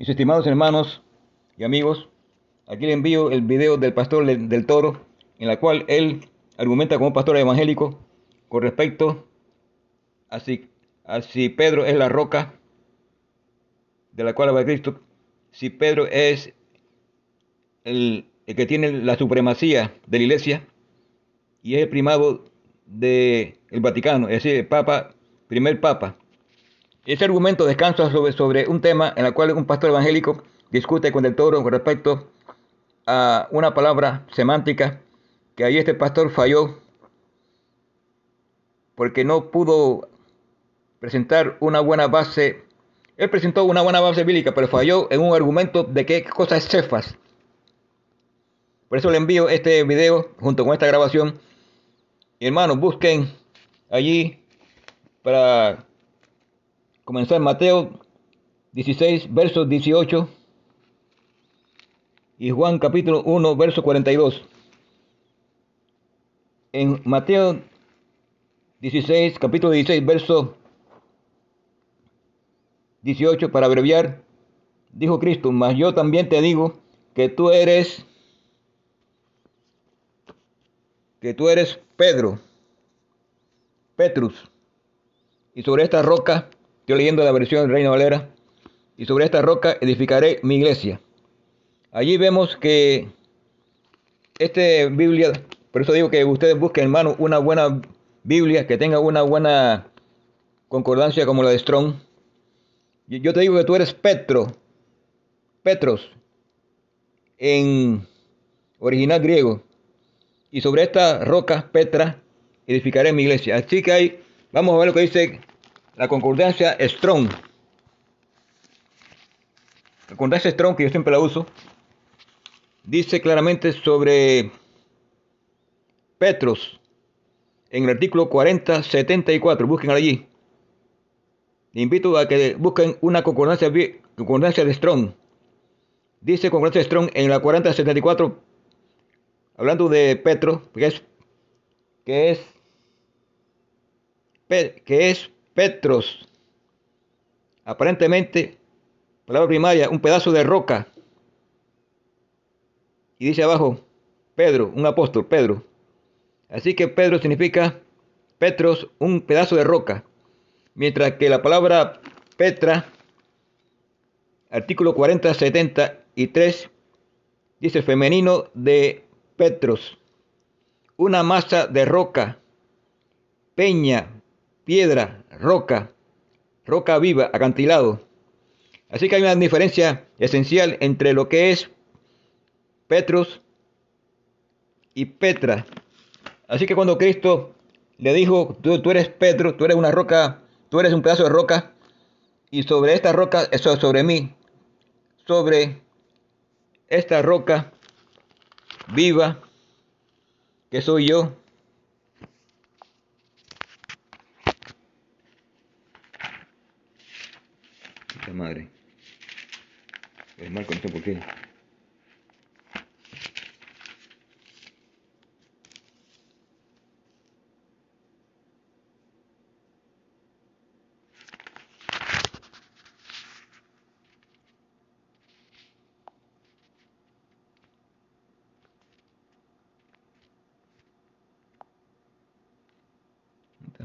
Mis estimados hermanos y amigos, aquí le envío el video del pastor del Toro, en la cual él argumenta como pastor evangélico con respecto a si, a si Pedro es la roca de la cual va Cristo, si Pedro es el, que tiene la supremacía de la iglesia y es el primado del Vaticano, es decir, el Papa, primer Papa. Ese argumento descansa sobre, un tema en el cual un pastor evangélico discute con el toro con respecto a una palabra semántica que ahí este pastor falló porque no pudo presentar una buena base. Él presentó una buena base bíblica, pero falló en un argumento de qué cosa es Cefas. Por eso le envío este video junto con esta grabación. Hermanos, busquen allí para comenzar Mateo 16, versos 18 y Juan capítulo 1, verso 42. En Mateo 16, capítulo 16, verso 18, para abreviar, dijo Cristo, mas yo también te digo que tú eres, que tú eres Pedro, Petrus, y sobre esta roca Estoy leyendo la versión del Reino Valera. Y sobre esta roca edificaré mi iglesia. Allí vemos que esta Biblia, por eso digo que ustedes busquen, hermano, una buena Biblia que tenga una buena concordancia como la de Strong. Yo te digo que tú eres Petro, Petros, en original griego. Y sobre esta roca, Petra, edificaré mi iglesia. Así que ahí vamos a ver lo que dice la concordancia Strong. La concordancia Strong, que yo siempre la uso, dice claramente sobre Petros, en el artículo 4074, busquen allí. invito a que busquen una concordancia, concordancia de Strong. Dice concordancia Strong en la 4074, hablando de Petro, que es, que es, que es Petros. Aparentemente, palabra primaria, un pedazo de roca. Y dice abajo, Pedro, un apóstol, Pedro. Así que Pedro significa Petros, un pedazo de roca. Mientras que la palabra Petra, artículo 40, 73, dice femenino de Petros, una masa de roca, peña, piedra, roca, roca viva, acantilado. Así que hay una diferencia esencial entre lo que es Petrus y Petra. Así que cuando Cristo le dijo, tú, tú, eres Petro, tú eres una roca, tú eres un pedazo de roca, y sobre esta roca, eso es sobre mí, sobre esta roca viva, que soy yo, madre. Es mal, no sé por qué.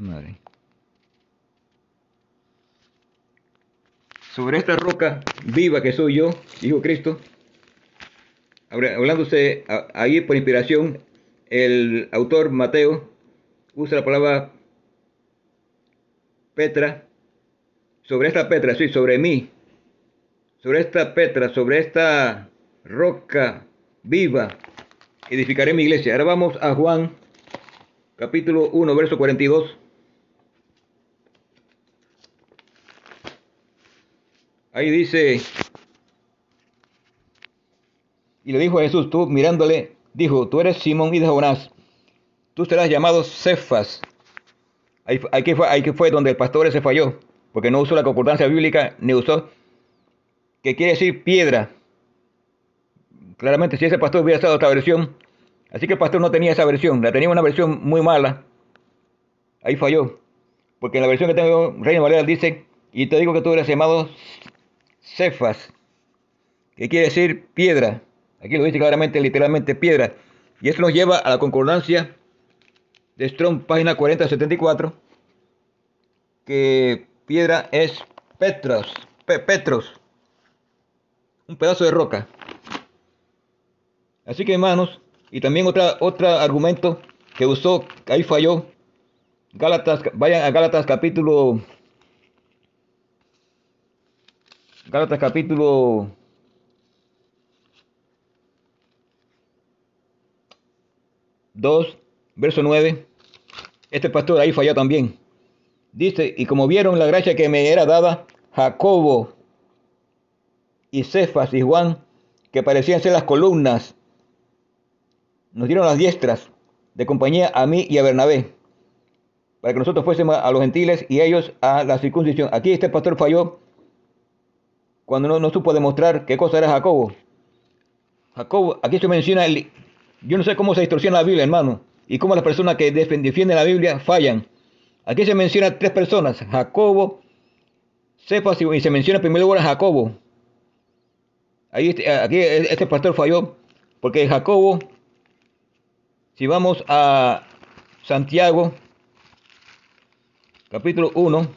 madre. Sobre esta roca viva que soy yo, dijo Cristo, hablándose ahí por inspiración, el autor Mateo usa la palabra Petra, sobre esta Petra, sí, sobre mí, sobre esta Petra, sobre esta roca viva, edificaré mi iglesia. Ahora vamos a Juan, capítulo 1, verso 42. Ahí dice, y le dijo a Jesús, tú mirándole, dijo, tú eres Simón y de Jonás, tú serás llamado Cefas. Ahí, ahí, fue, ahí fue donde el pastor se falló, porque no usó la concordancia bíblica, ni usó, que quiere decir piedra. Claramente si ese pastor hubiera estado otra versión, así que el pastor no tenía esa versión, la tenía una versión muy mala, ahí falló. Porque en la versión que tengo, Reino Valera dice, y te digo que tú eres llamado Cefas. que quiere decir piedra. Aquí lo dice claramente, literalmente piedra. Y esto nos lleva a la concordancia de Strong, página 4074, que piedra es Petros, Petros, un pedazo de roca. Así que hermanos, y también otra, otro argumento que usó, ahí falló, Gálatas, vayan a Gálatas capítulo, Gálatas capítulo dos, verso 9. Este pastor ahí falló también. Dice, y como vieron la gracia que me era dada, Jacobo y Cefas y Juan, que parecían ser las columnas, nos dieron las diestras de compañía a mí y a Bernabé, para que nosotros fuésemos a los gentiles y ellos a la circuncisión. Aquí este pastor falló cuando no, no supo demostrar qué cosa era Jacobo. Jacobo, aquí se menciona, el, yo no sé cómo se distorsiona la Biblia, hermano, y cómo las personas que defienden la Biblia fallan. Aquí se menciona tres personas, Jacobo, Cephas y se menciona primero lugar a Jacobo. Ahí, este, aquí este pastor falló, porque Jacobo si vamos a Santiago, capítulo 1,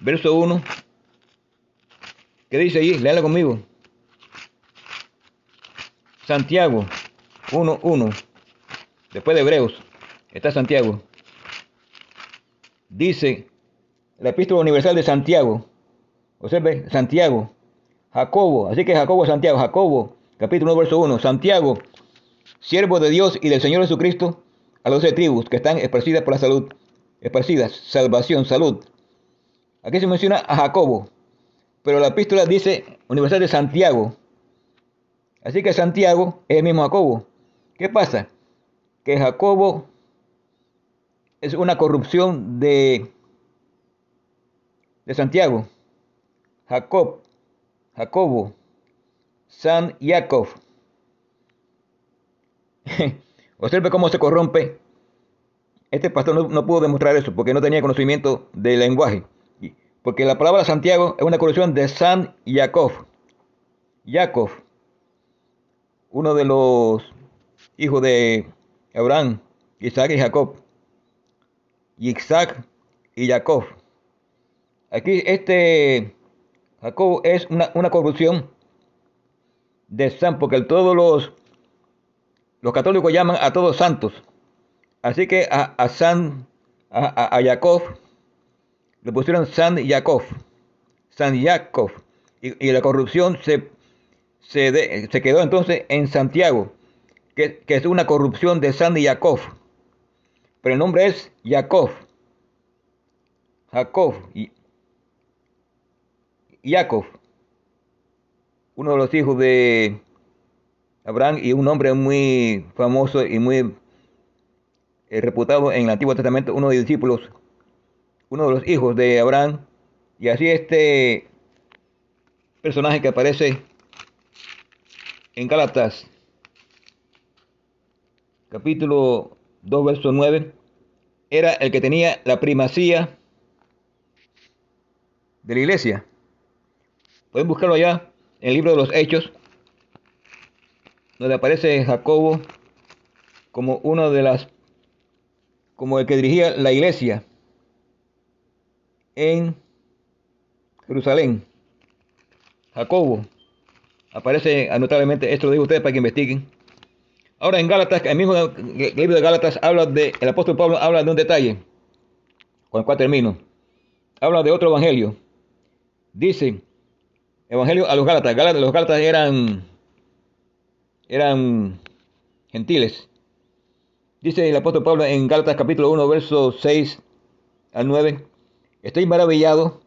verso 1, ¿qué dice ahí? Léala conmigo. Santiago 1, 1, después de Hebreos, está Santiago. Dice la epístola universal de Santiago, observe, Santiago, Jacobo, así que Jacobo, Santiago, Jacobo, capítulo 1, verso 1, Santiago, siervo de Dios y del Señor Jesucristo, a los de tribus que están esparcidas por la salud, esparcidas, salvación, salud. Aquí se menciona a Jacobo, pero la epístola dice Universal de Santiago. Así que Santiago es el mismo Jacobo. ¿Qué pasa? Que Jacobo es una corrupción de, de Santiago. Jacob, Jacobo, San Jacob. Observe cómo se corrompe. Este pastor no, pudo demostrar eso porque no tenía conocimiento del lenguaje. Porque la palabra Santiago es una corrupción de San Jacob. Jacob, uno de los hijos de Abraham, Isaac y Jacob. Isaac y Jacob. Aquí este Jacob es una, una corrupción de San, porque todos los los católicos llaman a todos santos. Así que a, San, a, a, Jacob, le pusieron San Jacob. San Jacob. Y, la corrupción se, se, quedó entonces en Santiago, que, es una corrupción de San Jacob. Pero el nombre es Jacob. Jacob. Y. Uno de los hijos de Abraham y un hombre muy famoso y muy eh, reputado en el Antiguo Testamento, uno de los discípulos, uno de los hijos de Abraham. Y así este personaje que aparece en Gálatas, capítulo 2, verso 9, era el que tenía la primacía de la iglesia. Pueden buscarlo allá en el libro de los Hechos, donde aparece Jacobo como uno de las, como el que dirigía la iglesia en Jerusalén. Jacobo aparece anotablemente, esto lo digo a ustedes para que investiguen. Ahora en Gálatas, el mismo libro de Gálatas habla de, el apóstol Pablo habla de un detalle, con el cual termino. Habla de otro evangelio. Dice, evangelio a los Gálatas. Gálatas los Gálatas eran eran gentiles. Dice el apóstol Pablo en Gálatas capítulo 1, versos 6 al 9, estoy maravillado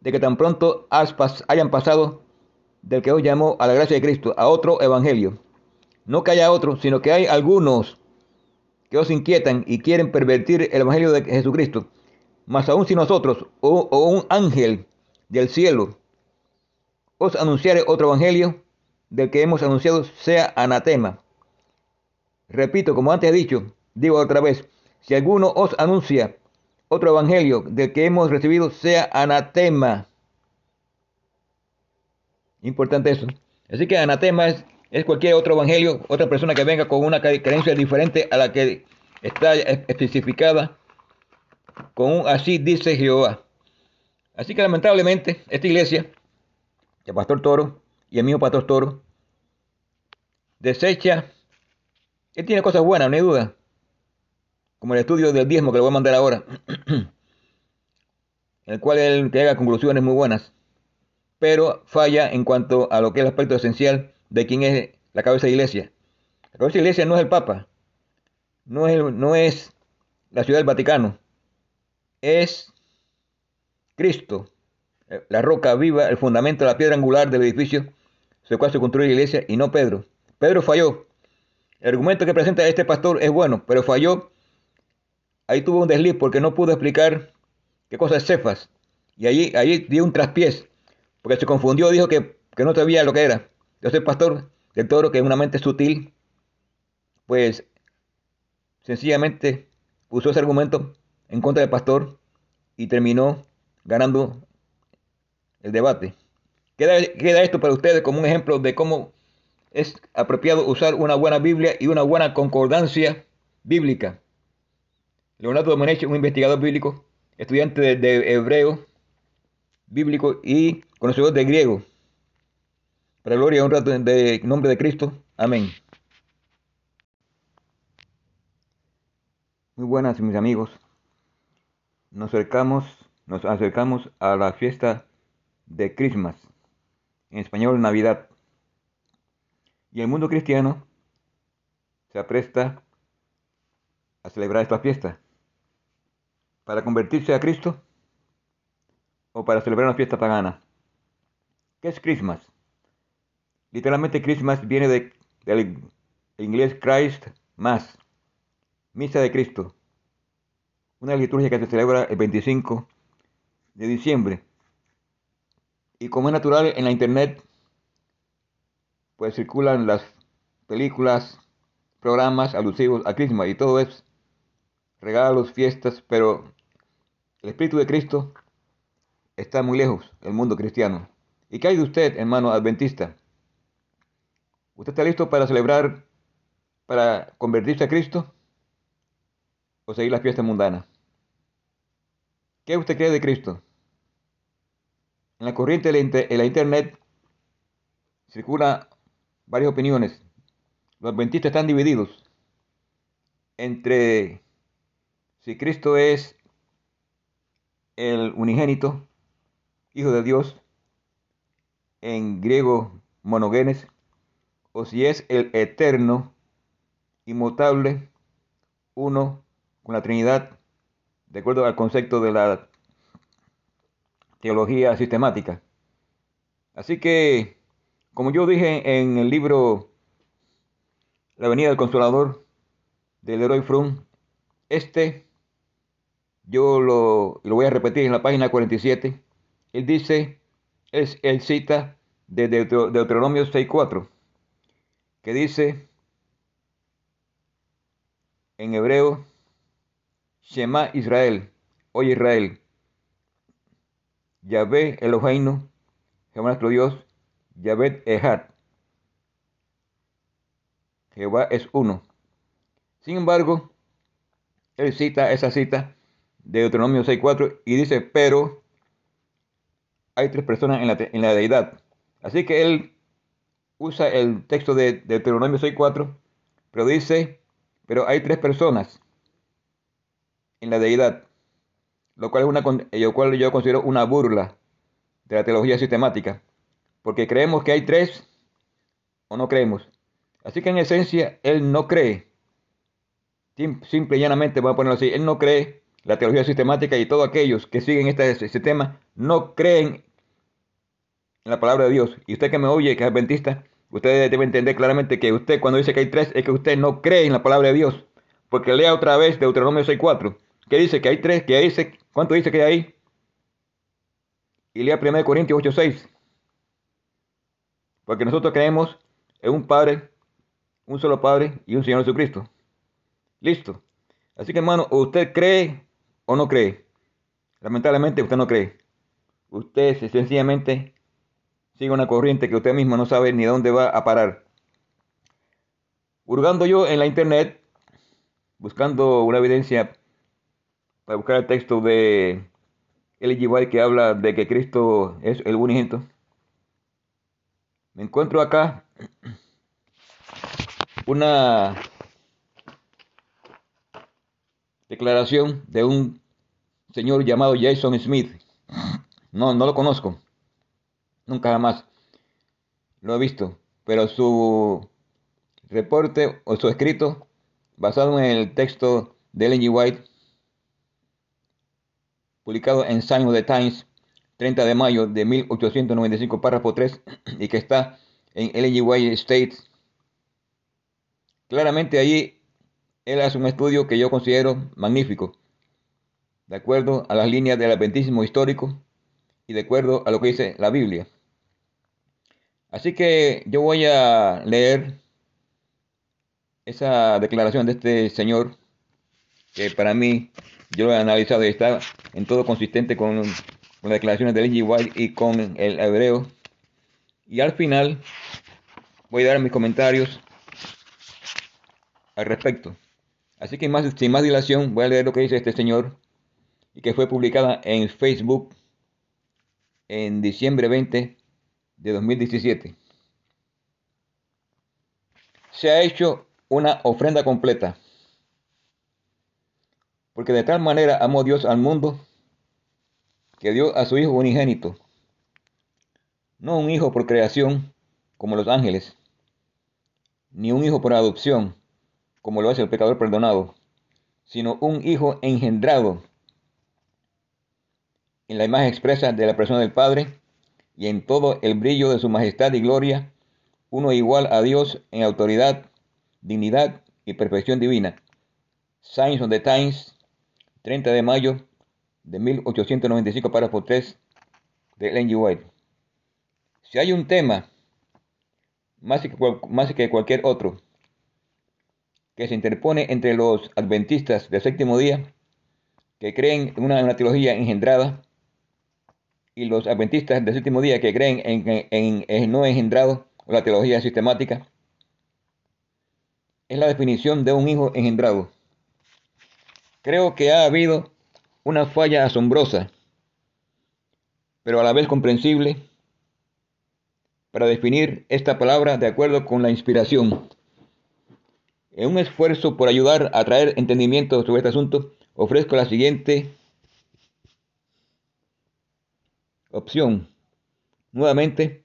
de que tan pronto hayan pasado del que os llamó a la gracia de Cristo a otro evangelio. No que haya otro, sino que hay algunos que os inquietan y quieren pervertir el evangelio de Jesucristo. Mas aún si nosotros o, o un ángel del cielo os anunciare otro evangelio, del que hemos anunciado sea anatema. Repito, como antes he dicho, digo otra vez, si alguno os anuncia otro evangelio del que hemos recibido sea anatema. Importante eso. Así que anatema es, cualquier otro evangelio, otra persona que venga con una creencia diferente a la que está especificada con un así dice Jehová. Así que lamentablemente esta iglesia, el pastor Toro y el mío pastor Toro, desecha, él tiene cosas buenas, no hay duda, como el estudio del diezmo que le voy a mandar ahora, en el cual él haga conclusiones muy buenas, pero falla en cuanto a lo que es el aspecto esencial de quién es la cabeza de iglesia. La cabeza de iglesia no es el Papa, no es, no es la ciudad del Vaticano, es Cristo, la roca viva, el fundamento, la piedra angular del edificio sobre el cual se construye la iglesia y no Pedro. Pedro falló. El argumento que presenta este pastor es bueno, pero falló. Ahí tuvo un desliz porque no pudo explicar qué cosa es Cefas. Y allí, allí dio un traspiés, porque se confundió, dijo que, que no sabía lo que era. Yo soy pastor del toro, que es una mente sutil, pues sencillamente usó ese argumento en contra del pastor y terminó ganando el debate. Queda, queda esto para ustedes como un ejemplo de cómo es apropiado usar una buena Biblia y una buena concordancia bíblica. Leonardo Domenech, un investigador bíblico, estudiante de, hebreo bíblico y conocedor de griego. Para gloria y honra de nombre de Cristo. Amén. Muy buenas mis amigos nos acercamos, nos acercamos a la fiesta de Christmas, en español Navidad. Y el mundo cristiano se apresta a celebrar esta fiesta para convertirse a Cristo o para celebrar una fiesta pagana. ¿Qué es Christmas? Literalmente Christmas viene de, del inglés Christ Mass, misa de Cristo una liturgia que se celebra el 25 de diciembre. Y como es natural en la internet, pues circulan las películas, programas alusivos a Christmas y todo es regalos, fiestas, pero el Espíritu de Cristo está muy lejos del mundo cristiano. ¿Y qué hay de usted, hermano adventista? ¿Usted está listo para celebrar, para convertirse a Cristo? ¿O seguir las fiestas mundanas? ¿Qué usted cree de Cristo? En la corriente de la Internet circula varias opiniones. Los adventistas están divididos entre si Cristo es el unigénito, Hijo de Dios, en griego monogenes, o si es el eterno, inmutable, uno con la Trinidad de acuerdo al concepto de la teología sistemática. Así que, como yo dije en el libro La Venida del Consolador de Leroy Frum, este, yo lo, lo voy a repetir en la página 47, él dice, es, él cita de Deuteronomio 6.4, que dice en hebreo, Shema Israel, oye Israel, Yahvé Eloheinu, Jehová nuestro Dios, Yahvé Ehad. Jehová es uno. Sin embargo, él cita esa cita de Deuteronomio 6.4 y dice, pero hay tres personas en la, en la deidad. Así que él usa el texto de Deuteronomio 6.4, pero dice, pero hay tres personas en la deidad, lo cual, es una, lo cual yo considero una burla de la teología sistemática, porque creemos que hay tres o no creemos. Así que en esencia, él no cree, simple y llanamente, voy a ponerlo así, él no cree la teología sistemática y todos aquellos que siguen este, este tema no creen en la palabra de Dios. Y usted que me oye, que es adventista, usted debe entender claramente que usted cuando dice que hay tres es que usted no cree en la palabra de Dios. Porque lea otra vez Deuteronomio 6.4. ¿Qué dice? Que hay tres, que dice, ¿cuánto dice que hay ahí? Y lea 1 Corintios 8:6. Porque nosotros creemos en un Padre, un solo Padre y un Señor Jesucristo. Listo. Así que hermano, usted cree o no cree. Lamentablemente usted no cree. Usted sencillamente sigue una corriente que usted mismo no sabe ni dónde va a parar. Hurgando yo en la internet, buscando una evidencia para buscar el texto de L.G. Que habla de que Cristo es el unigénito, me encuentro acá una declaración de un señor llamado Jason Smith. No, no lo conozco. Nunca jamás lo he visto. Pero su reporte o su escrito basado en el texto de Ellen G. White publicado en Sign of the Times 30 de mayo de 1895 párrafo 3 y que está en Ellen. White States claramente allí él hace un estudio que yo considero magnífico, de acuerdo a las líneas del adventismo histórico y de acuerdo a lo que dice la Biblia. Así que yo voy a leer esa declaración de este señor, que para mí yo lo he analizado y está en todo consistente con, las declaraciones de. White y con el hebreo. Y al final voy a dar mis comentarios al respecto. Así que más, sin más dilación voy a leer lo que dice este señor y que fue publicada en Facebook en diciembre 20 de 2017. Se ha hecho una ofrenda completa, porque de tal manera amó Dios al mundo que dio a su Hijo unigénito, no un hijo por creación como los ángeles, ni un hijo por adopción como lo hace el pecador perdonado, sino un hijo engendrado en la imagen expresa de la persona del Padre y en todo el brillo de su majestad y gloria, uno igual a Dios en autoridad, dignidad y perfección divina. Signs of the Times, 30 de mayo de 1895, párrafo 3 de Ellen White. Si hay un tema más que, más que cualquier otro que se interpone entre los adventistas del séptimo día, que creen en una, teología engendrada, y los adventistas del séptimo día que creen en, en, no engendrado, la teología sistemática, es la definición de un hijo engendrado. Creo que ha habido una falla asombrosa, pero a la vez comprensible, para definir esta palabra de acuerdo con la inspiración. En un esfuerzo por ayudar a traer entendimiento sobre este asunto, ofrezco la siguiente opción. Nuevamente,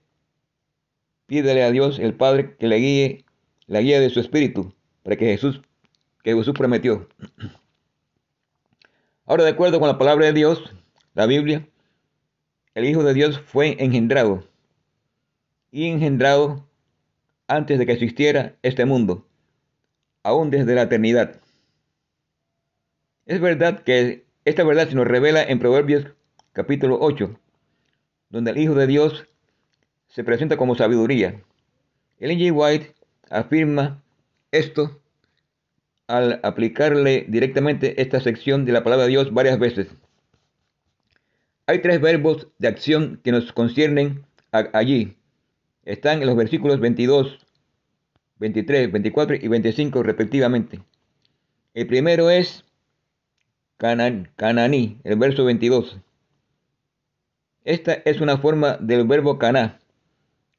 pídele a Dios el Padre que le guíe la guía de su espíritu para que Jesús, que Jesús prometió. Ahora, de acuerdo con la palabra de Dios, la Biblia, el Hijo de Dios fue engendrado y engendrado antes de que existiera este mundo aún desde la eternidad. Es verdad que esta verdad se nos revela en Proverbios capítulo 8, donde el Hijo de Dios se presenta como sabiduría. Ellen G. White afirma esto al aplicarle directamente esta sección de la palabra de Dios varias veces. Hay tres verbos de acción que nos conciernen allí. Están en los versículos 22 23, 24 y 25 respectivamente. El primero es canan, cananí, el verso 22. Esta es una forma del verbo caná,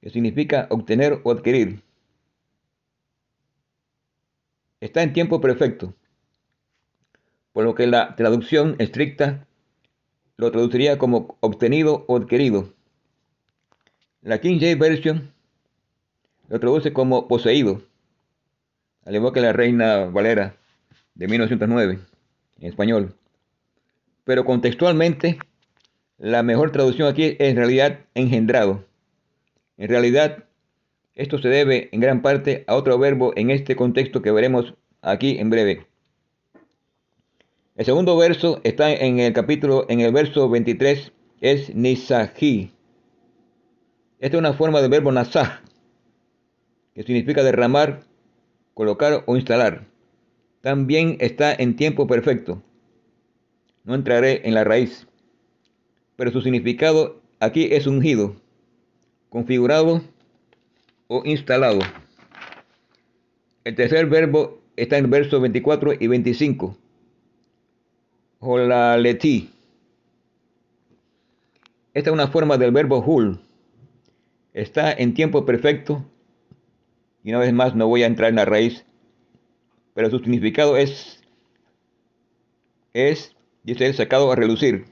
que significa obtener o adquirir. Está en tiempo perfecto, por lo que la traducción estricta lo traduciría como obtenido o adquirido. La King James Version lo traduce como poseído, al igual que la Reina Valera de 1909 en español. Pero contextualmente, la mejor traducción aquí es en realidad engendrado. En realidad, esto se debe en gran parte a otro verbo en este contexto que veremos aquí en breve. El segundo verso está en el capítulo, en el verso 23, es nisaji. Esta es una forma del verbo nasaj, que significa derramar, colocar o instalar. También está en tiempo perfecto. No entraré en la raíz, pero su significado aquí es ungido, configurado o instalado. El tercer verbo está en versos 24 y 25. Holaleti. Esta es una forma del verbo hul. Está en tiempo perfecto. Y una vez más no voy a entrar en la raíz. Pero su significado es, es, dice él, sacado a relucir.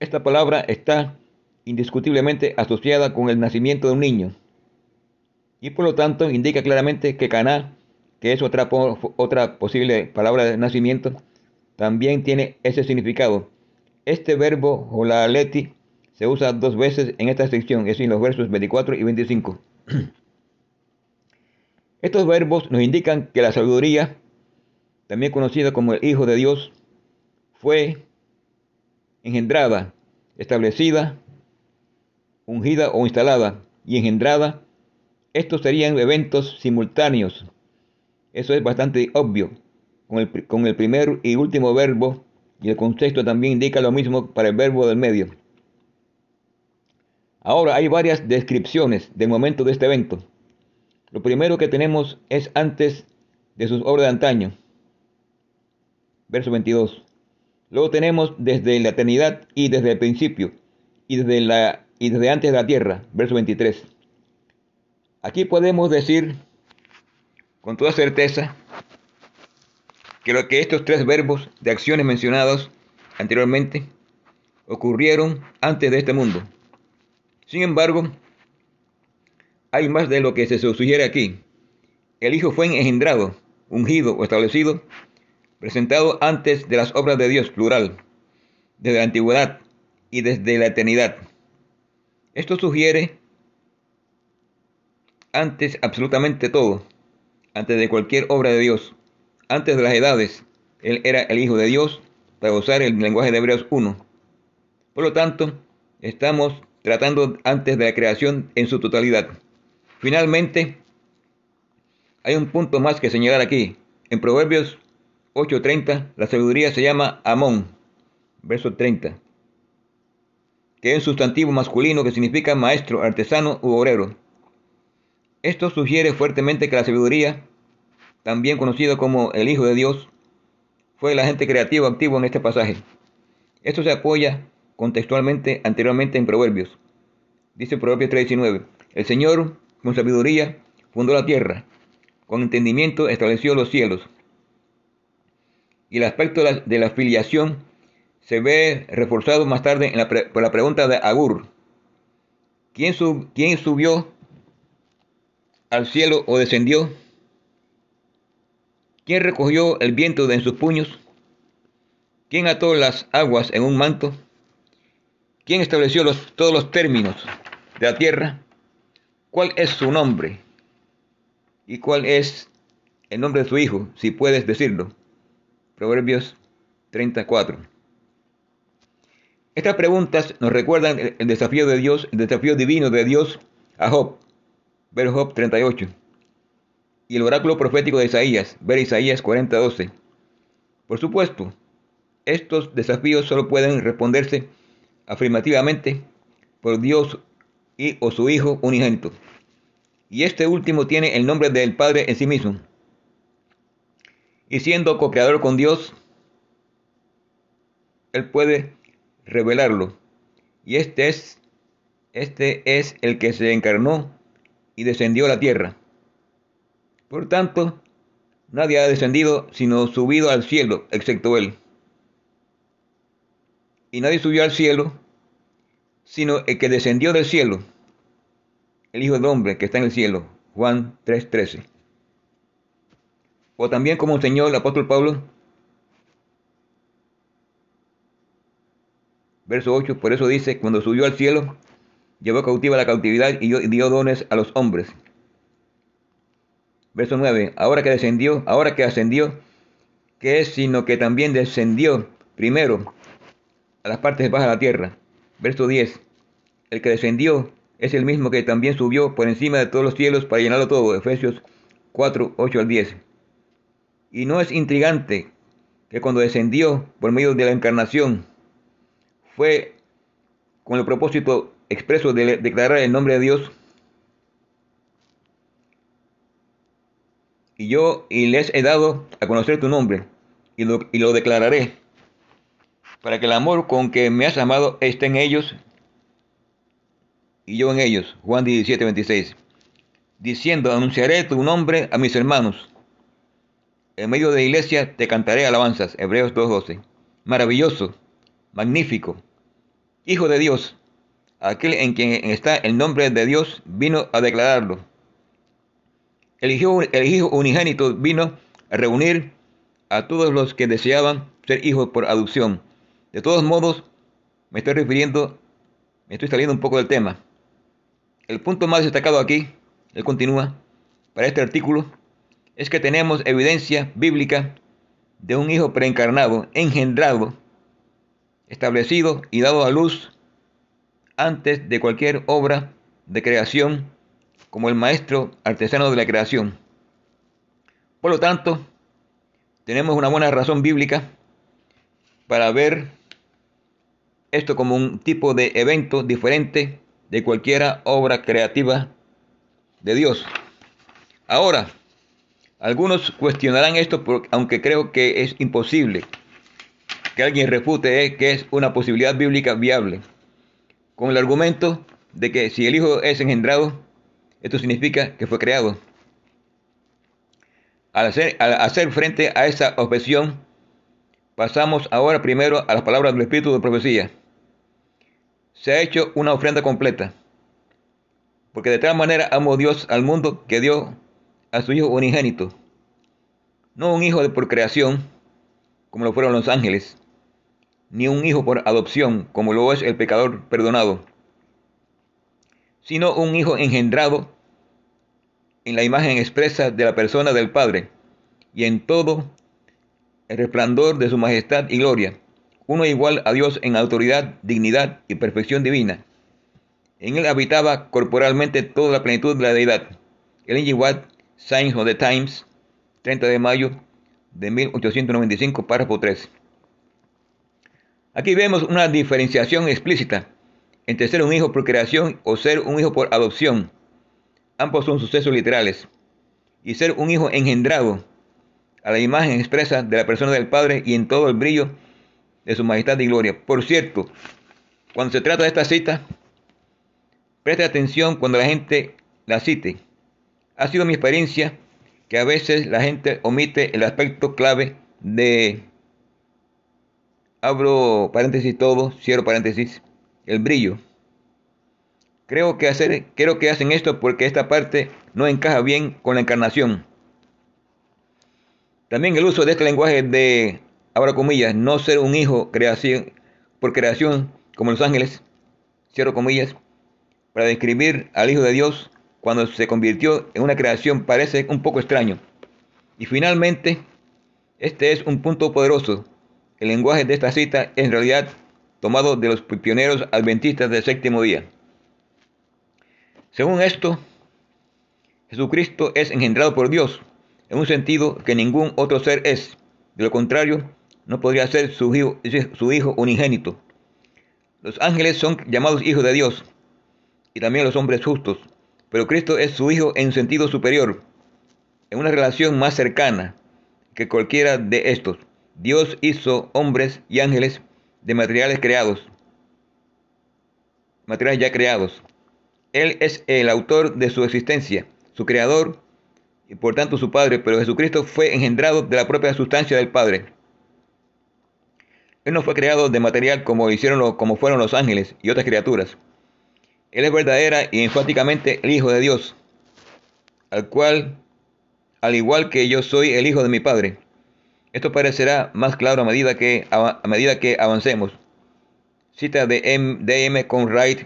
Esta palabra está indiscutiblemente asociada con el nacimiento de un niño y por lo tanto indica claramente que Caná, que es otra, otra posible palabra de nacimiento, también tiene ese significado. Este verbo holaleti se usa dos veces en esta sección, es en los versos 24 y 25. Estos verbos nos indican que la sabiduría, también conocida como el Hijo de Dios, fue engendrada, establecida, ungida o instalada y engendrada estos serían eventos simultáneos. Eso es bastante obvio. Con el, con primer y último verbo, y el contexto también indica lo mismo para el verbo del medio. Ahora hay varias descripciones del momento de este evento. Lo primero que tenemos es antes de sus obras de antaño. Verso 22. Luego tenemos desde la eternidad y desde el principio y desde, la, y desde antes de la tierra. Verso 23. Aquí podemos decir con toda certeza que lo que estos tres verbos de acciones mencionados anteriormente ocurrieron antes de este mundo. Sin embargo, hay más de lo que se sugiere aquí. El Hijo fue engendrado, ungido o establecido, presentado antes de las obras de Dios, plural, desde la antigüedad y desde la eternidad. Esto sugiere antes absolutamente todo, antes de cualquier obra de Dios, antes de las edades, Él era el Hijo de Dios, para usar el lenguaje de Hebreos 1. Por lo tanto, estamos tratando antes de la creación en su totalidad. Finalmente, hay un punto más que señalar aquí. En Proverbios 8:30, la sabiduría se llama Amón, verso 30, que es un sustantivo masculino que significa maestro, artesano u obrero. Esto sugiere fuertemente que la sabiduría, también conocido como el Hijo de Dios, fue el agente creativo activo en este pasaje. Esto se apoya contextualmente anteriormente en Proverbios. Dice Proverbios 3:19, el Señor con sabiduría fundó la tierra, con entendimiento estableció los cielos. Y el aspecto de la, filiación se ve reforzado más tarde por la pregunta de Agur. ¿Quién, ¿Quién subió al cielo o descendió? ¿Quién recogió el viento en sus puños? ¿Quién ató las aguas en un manto? ¿Quién estableció todos los términos de la tierra? ¿Cuál es su nombre? ¿Y cuál es el nombre de su hijo, si puedes decirlo? Proverbios 34. Estas preguntas nos recuerdan el desafío de Dios, el desafío divino de Dios a Job ver Job 38. Y el oráculo profético de Isaías, ver Isaías 40:12. Por supuesto, estos desafíos solo pueden responderse afirmativamente por Dios y o su Hijo unigénito. Y este último tiene el nombre del Padre en sí mismo. Y siendo co-creador con Dios, Él puede revelarlo. Y este es, este es el que se encarnó y descendió a la tierra. Por tanto, nadie ha descendido sino subido al cielo, excepto él. Y nadie subió al cielo sino el que descendió del cielo, el Hijo del Hombre que está en el cielo. Juan 3:13. O también como enseñó el apóstol Pablo, verso 8, por eso dice, cuando subió al cielo, llevó cautiva la cautividad y dio dones a los hombres. Verso 9. Ahora que descendió, ahora que ascendió, que es sino que también descendió primero a las partes bajas de la tierra. Verso 10. El que descendió es el mismo que también subió por encima de todos los cielos para llenarlo todo. Efesios 4, 8 al 10. Y no es intrigante que cuando descendió por medio de la encarnación, fue con el propósito expreso de declarar el nombre de Dios. Y yo y les he dado a conocer tu nombre, y lo, y lo declararé, para que el amor con que me has amado esté en ellos y yo en ellos. Juan 17, 26. Diciendo, anunciaré tu nombre a mis hermanos. En medio de la iglesia te cantaré alabanzas. Hebreos 2.12. Maravilloso, magnífico, Hijo de Dios, aquel en quien está el nombre de Dios, vino a declararlo. El hijo, el hijo unigénito vino a reunir a todos los que deseaban ser hijos por adopción. De todos modos, me estoy refiriendo, me estoy saliendo un poco del tema. El punto más destacado aquí, él continúa, para este artículo, es que tenemos evidencia bíblica de un hijo preencarnado, engendrado, establecido y dado a luz antes de cualquier obra de creación, como el maestro artesano de la creación. Por lo tanto, tenemos una buena razón bíblica para ver esto como un tipo de evento diferente de cualquiera obra creativa de Dios. Ahora, algunos cuestionarán esto, aunque creo que es imposible que alguien refute que es una posibilidad bíblica viable, con el argumento de que si el Hijo es engendrado, esto significa que fue creado. Al hacer, al hacer frente a esa objeción, pasamos ahora primero a las palabras del Espíritu de profecía se ha hecho una ofrenda completa. Porque de tal manera amó Dios al mundo que dio a su Hijo unigénito. No un hijo por creación, como lo fueron los ángeles, ni un hijo por adopción, como lo es el pecador perdonado, sino un hijo engendrado en la imagen expresa de la persona del Padre, y en todo el resplandor de su majestad y gloria uno igual a Dios en autoridad, dignidad y perfección divina. En él habitaba corporalmente toda la plenitud de la deidad. El Watt, Signs of the Times, 30 de mayo de 1895, párrafo 3. Aquí vemos una diferenciación explícita entre ser un hijo por creación o ser un hijo por adopción. Ambos son sucesos literales. Y ser un hijo engendrado a la imagen expresa de la persona del Padre y en todo el brillo de su majestad y gloria. Por cierto, cuando se trata de esta cita, preste atención cuando la gente la cite. Ha sido mi experiencia que a veces la gente omite el aspecto clave de, abro paréntesis todo, cierro paréntesis, el brillo. Creo que, hacer, creo que hacen esto porque esta parte no encaja bien con la encarnación. También el uso de este lenguaje de abra comillas, no ser un hijo creación, por creación como los ángeles, cierro comillas, para describir al Hijo de Dios cuando se convirtió en una creación parece un poco extraño. Y finalmente, este es un punto poderoso. El lenguaje de esta cita es en realidad tomado de los pioneros adventistas del séptimo día. Según esto, Jesucristo es engendrado por Dios, en un sentido que ningún otro ser es. De lo contrario, no podría ser su hijo, unigénito. Los ángeles son llamados hijos de Dios y también los hombres justos, pero Cristo es su hijo en sentido superior, en una relación más cercana que cualquiera de estos. Dios hizo hombres y ángeles de materiales creados, materiales ya creados. Él es el autor de su existencia, su creador y por tanto su Padre, pero Jesucristo fue engendrado de la propia sustancia del Padre. Él no fue creado de material como, hicieron como fueron los ángeles y otras criaturas. Él es verdadera y enfáticamente el Hijo de Dios, al cual, al igual que yo soy el Hijo de mi Padre. Esto parecerá más claro a medida que, avancemos. Cita de M. D. M. Conrad,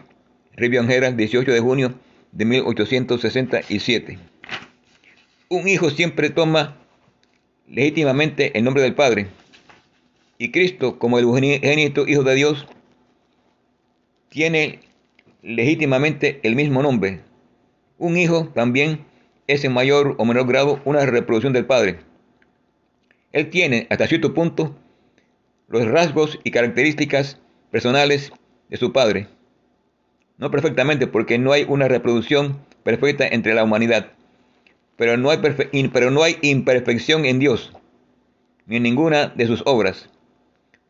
Rivian Herald, 18 de junio de 1867. Un hijo siempre toma legítimamente el nombre del Padre y Cristo, como el unigénito Hijo de Dios, tiene legítimamente el mismo nombre. Un hijo también es en mayor o menor grado una reproducción del Padre. Él tiene, hasta cierto punto, los rasgos y características personales de su Padre. no perfectamente porque no hay una reproducción perfecta entre la humanidad, pero no hay, pero no hay imperfección en Dios, ni en ninguna de sus obras,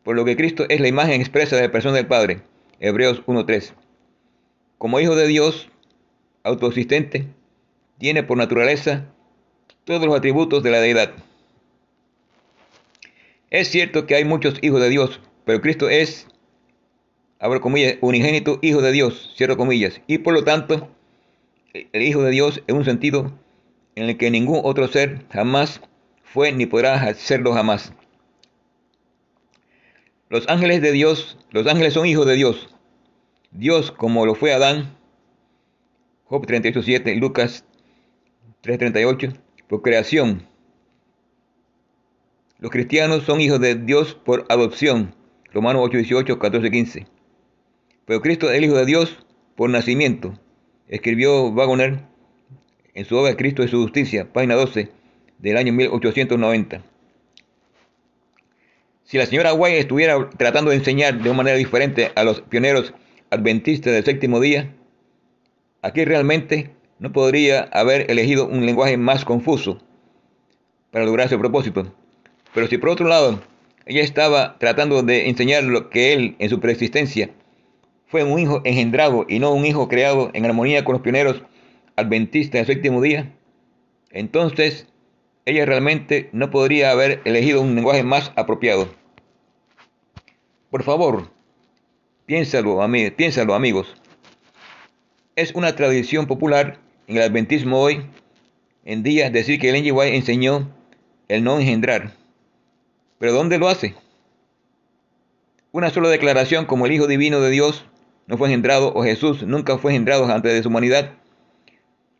por lo que Cristo es la imagen expresa de la persona del Padre, Hebreos 1.3. Como Hijo de Dios, autoexistente, tiene por naturaleza todos los atributos de la deidad. Es cierto que hay muchos hijos de Dios, pero Cristo es, abro comillas, unigénito Hijo de Dios, cierro comillas, y por lo tanto, el Hijo de Dios en un sentido en el que ningún otro ser jamás fue ni podrá serlo jamás. Los ángeles de Dios, los ángeles son hijos de Dios. Dios, como lo fue Adán, Job 38.7, Lucas 3.38, por creación. Los cristianos son hijos de Dios por adopción, Romanos 8.18, 14.15. Pero Cristo es el Hijo de Dios por nacimiento, escribió Wagner en su obra Cristo de su justicia, página 12, del año 1890. Si la señora White estuviera tratando de enseñar de una manera diferente a los pioneros adventistas del séptimo día, aquí realmente no podría haber elegido un lenguaje más confuso para lograr ese propósito. Pero si por otro lado ella estaba tratando de enseñar lo que él en su preexistencia fue un hijo engendrado y no un hijo creado en armonía con los pioneros adventistas del séptimo día, entonces ella realmente no podría haber elegido un lenguaje más apropiado. Por favor, piénsalo, piénsalo amigos. Es una tradición popular en el adventismo hoy en día decir que el White enseñó el no engendrar. Pero ¿dónde lo hace? Una sola declaración como el Hijo Divino de Dios no fue engendrado o Jesús nunca fue engendrado antes de su humanidad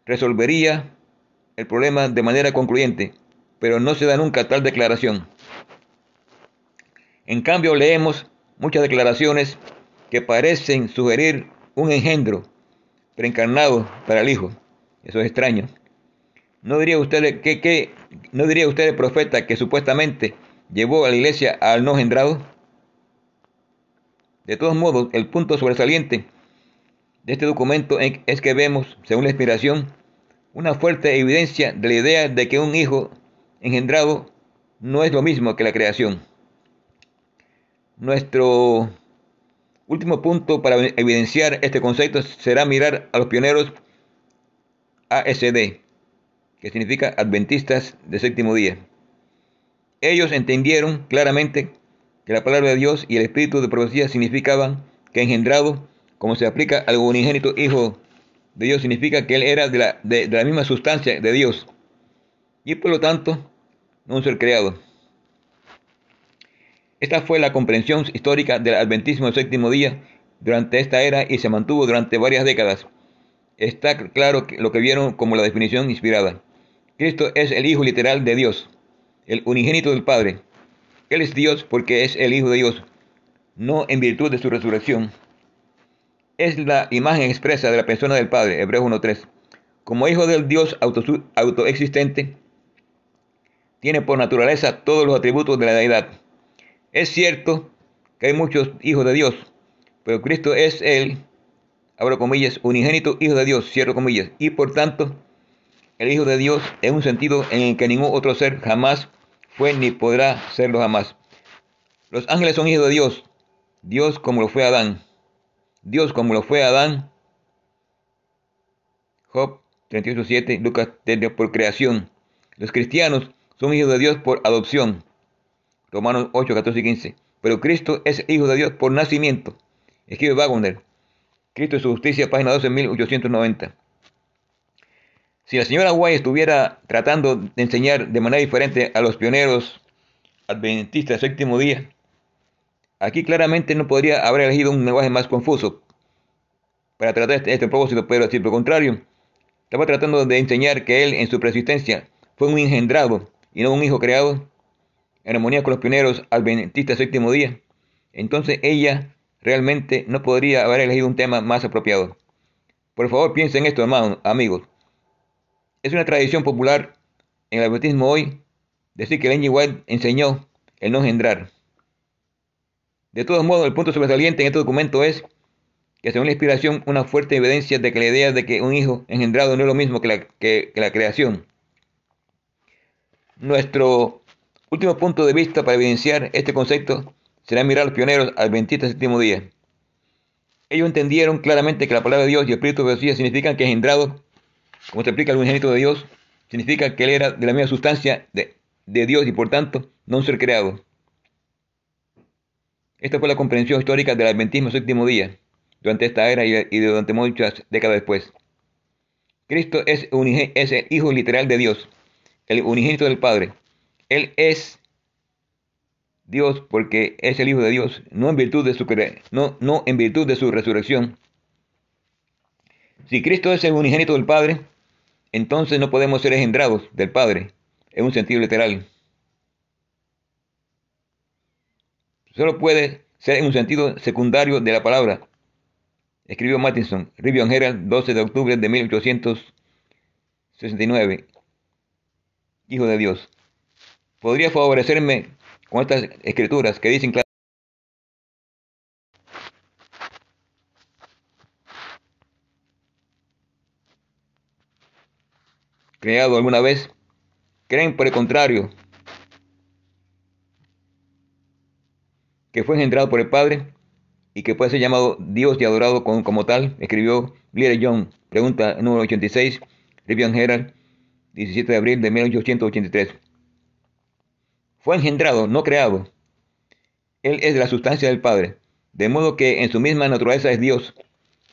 resolvería el problema de manera concluyente, pero no se da nunca tal declaración. En cambio leemos muchas declaraciones que parecen sugerir un engendro preencarnado para el Hijo. Eso es extraño. ¿No diría usted que, no diría usted el profeta que supuestamente llevó a la iglesia al no engendrado? De todos modos, el punto sobresaliente de este documento es que vemos, según la inspiración, una fuerte evidencia de la idea de que un hijo engendrado no es lo mismo que la creación. Nuestro último punto para evidenciar este concepto será mirar a los pioneros ASD, que significa Adventistas de Séptimo Día. Ellos entendieron claramente que la palabra de Dios y el espíritu de profecía significaban que engendrado, como se aplica al unigénito Hijo de Dios, significa que Él era de la, de la misma sustancia de Dios y por lo tanto no un ser creado. Esta fue la comprensión histórica del adventismo del séptimo día durante esta era y se mantuvo durante varias décadas. Está claro lo que vieron como la definición inspirada. Cristo es el Hijo literal de Dios, el unigénito del Padre, él es Dios porque es el Hijo de Dios, no en virtud de su resurrección. Es la imagen expresa de la persona del Padre, Hebreos 1.3. Como Hijo del Dios autoexistente, tiene por naturaleza todos los atributos de la deidad. Es cierto que hay muchos hijos de Dios, pero Cristo es el, abro comillas, unigénito Hijo de Dios, cierro comillas, y por tanto, el Hijo de Dios en un sentido en el que ningún otro ser jamás fue ni podrá serlo jamás. Los ángeles son hijos de Dios, Dios como lo fue Adán. Dios como lo fue Adán. Job 38.7, Lucas por creación. Los cristianos son hijos de Dios por adopción. Romanos 8, 14 y 15. Pero Cristo es hijo de Dios por nacimiento. Escribe Wagner. Cristo es su justicia, página 12, 1890. Si la señora White estuviera tratando de enseñar de manera diferente a los pioneros adventistas del séptimo día, aquí claramente no podría haber elegido un lenguaje más confuso para tratar este, este propósito, pero si por el contrario, estaba tratando de enseñar que él en su persistencia fue un engendrado y no un hijo creado, en armonía con los pioneros adventistas séptimo día, entonces ella realmente no podría haber elegido un tema más apropiado. Por favor, piensen en esto, hermanos, amigos. Es una tradición popular en el adventismo hoy decir que Lenny White enseñó el no engendrar. De todos modos, el punto sobresaliente en este documento es que según la inspiración, una fuerte evidencia de que la idea de que un hijo engendrado no es lo mismo que la creación. Nuestro último punto de vista para evidenciar este concepto será mirar a los pioneros al 27 séptimo día. Ellos entendieron claramente que la palabra de Dios y el Espíritu de Dios significan que engendrado, como se explica el unigénito de Dios, significa que él era de la misma sustancia de, de Dios y por tanto no un ser creado. Esta fue la comprensión histórica del adventismo séptimo día durante esta era y durante muchas décadas después. Cristo es, es el Hijo literal de Dios, el unigénito del Padre. Él es Dios porque es el Hijo de Dios, no en virtud de su no, no en virtud de su resurrección. Si Cristo es el unigénito del Padre, entonces no podemos ser engendrados del Padre, en un sentido literal. Solo puede ser en un sentido secundario de la palabra, escribió Mattinson, Review Herald, 12 de octubre de 1869. Hijo de Dios. ¿Podría favorecerme con estas escrituras que dicen claramente creado alguna vez? Creen por el contrario que fue engendrado por el Padre y que puede ser llamado Dios y adorado como, tal, escribió Blair John, pregunta número 86, Review Herald, 17 de abril de 1883. Fue engendrado, no creado. Él es la sustancia del Padre, de modo que en su misma naturaleza es Dios,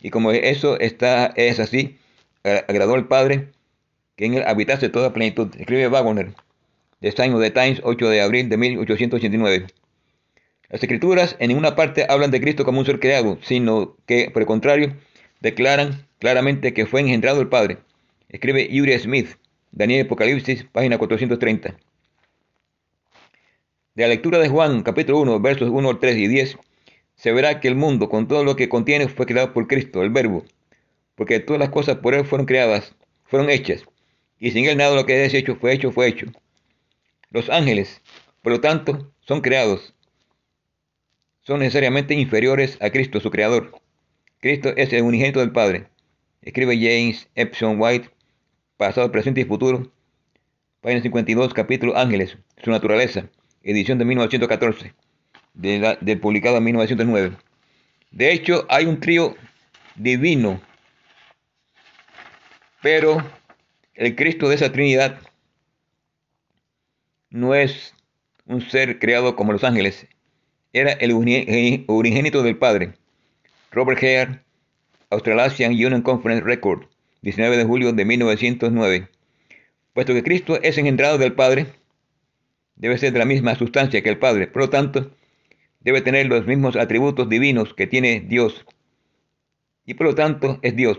y como eso está, es así, agradó al Padre que en él habitase toda plenitud, escribe Wagner, de the Times, 8 de abril de 1889. Las escrituras en ninguna parte hablan de Cristo como un ser creado, sino que, por el contrario, declaran claramente que fue engendrado el Padre. Escribe Uriah Smith, Daniel Apocalipsis, página 430. De la lectura de Juan, capítulo 1, versos 1, 3 y 10, se verá que el mundo, con todo lo que contiene, fue creado por Cristo, el Verbo, porque todas las cosas por Él fueron creadas, fueron hechas, y sin Él nada lo que es hecho fue hecho, fue hecho. Los ángeles, por lo tanto, son creados, son necesariamente inferiores a Cristo, su Creador. Cristo es el unigénito del Padre. Escribe James Epson White, pasado, presente y futuro. Página 52, capítulo Ángeles, su naturaleza, edición de 1914, de del publicado en 1909. De hecho, hay un trío divino, pero el Cristo de esa Trinidad no es un ser creado como los ángeles, era el unigénito del Padre. Robert Hare, Australasian Union Conference Record, 19 de julio de 1909. Puesto que Cristo es engendrado del Padre, debe ser de la misma sustancia que el Padre, por lo tanto, debe tener los mismos atributos divinos que tiene Dios, y por lo tanto es Dios.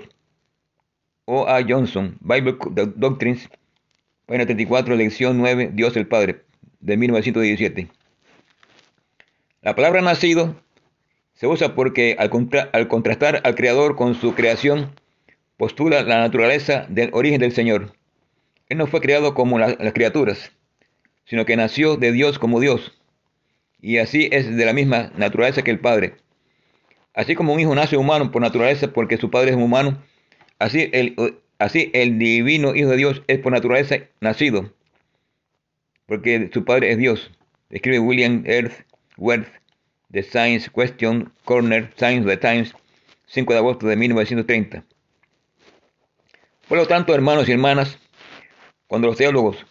O. A. Johnson, Bible Doctrines, página 34, lección 9, Dios el Padre, de 1917. La palabra nacido se usa porque al, al, contrastar al Creador con su creación, postula la naturaleza del origen del Señor. Él no fue creado como las criaturas, sino que nació de Dios como Dios. Y así es de la misma naturaleza que el Padre. Así como un hijo nace humano por naturaleza porque su padre es humano, así el, así el divino Hijo de Dios es por naturaleza nacido, porque su padre es Dios. Escribe William Earth Worth, The Science Question Corner, Science of the Times, 5 de agosto de 1930. Por lo tanto, hermanos y hermanas, cuando los teólogos,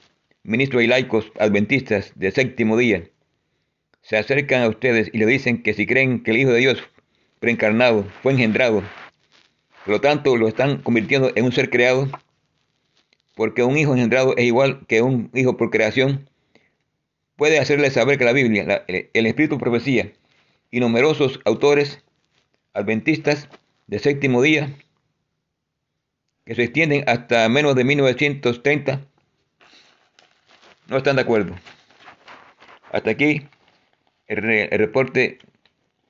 ministros y laicos adventistas de séptimo día se acercan a ustedes y le dicen que si creen que el Hijo de Dios preencarnado fue engendrado, por lo tanto lo están convirtiendo en un ser creado, porque un hijo engendrado es igual que un hijo por creación, puede hacerle saber que la Biblia, el Espíritu Profecía y numerosos autores adventistas de séptimo día, que se extienden hasta menos de 1930, no están de acuerdo. Hasta aquí el, reporte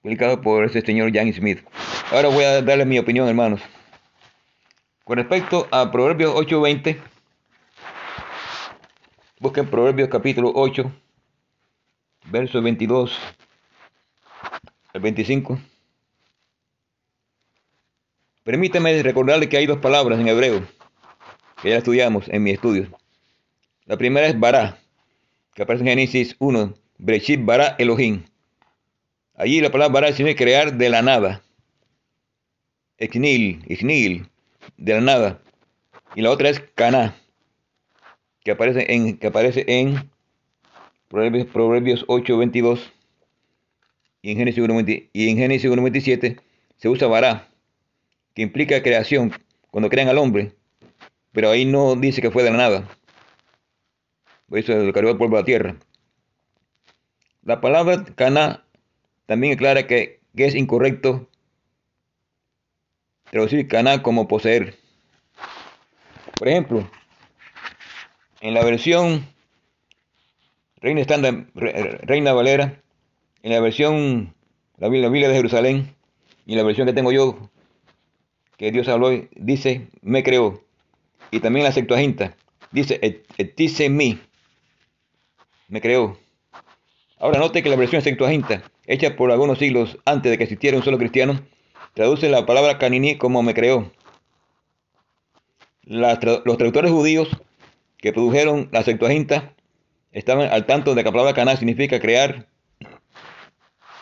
publicado por ese señor Jan Smith. Ahora voy a darle mi opinión, hermanos. Con respecto a Proverbios 8:20, busquen Proverbios capítulo 8, verso 22 al 25. Permítame recordarle que hay dos palabras en hebreo que ya estudiamos en mis estudios. La primera es bara, que aparece en Génesis 1, Breshit bara Elohim. Allí la palabra bara significa crear de la nada. Ichnil, Ichnil, de la nada. Y la otra es Cana, que aparece en, que aparece en Proverbios, Proverbios 8, 22 y en Génesis 1, y en Génesis 1.27 se usa bara, que implica creación, cuando crean al hombre, pero ahí no dice que fue de la nada. Eso lo cargó el pueblo de la tierra. La palabra cana también aclara que, es incorrecto traducir cana como poseer. Por ejemplo, en la versión Reina Estándar, Reina Valera, en la versión, la Biblia de Jerusalén, y en la versión que tengo yo, que Dios habló, dice, me creó. Y también la Septuaginta, dice, etice mi, me creó. Ahora note que la versión Septuaginta, hecha por algunos siglos antes de que existiera un solo cristiano, traduce la palabra caniní como me creó. los traductores judíos que produjeron la Septuaginta estaban al tanto de que la palabra caná significa crear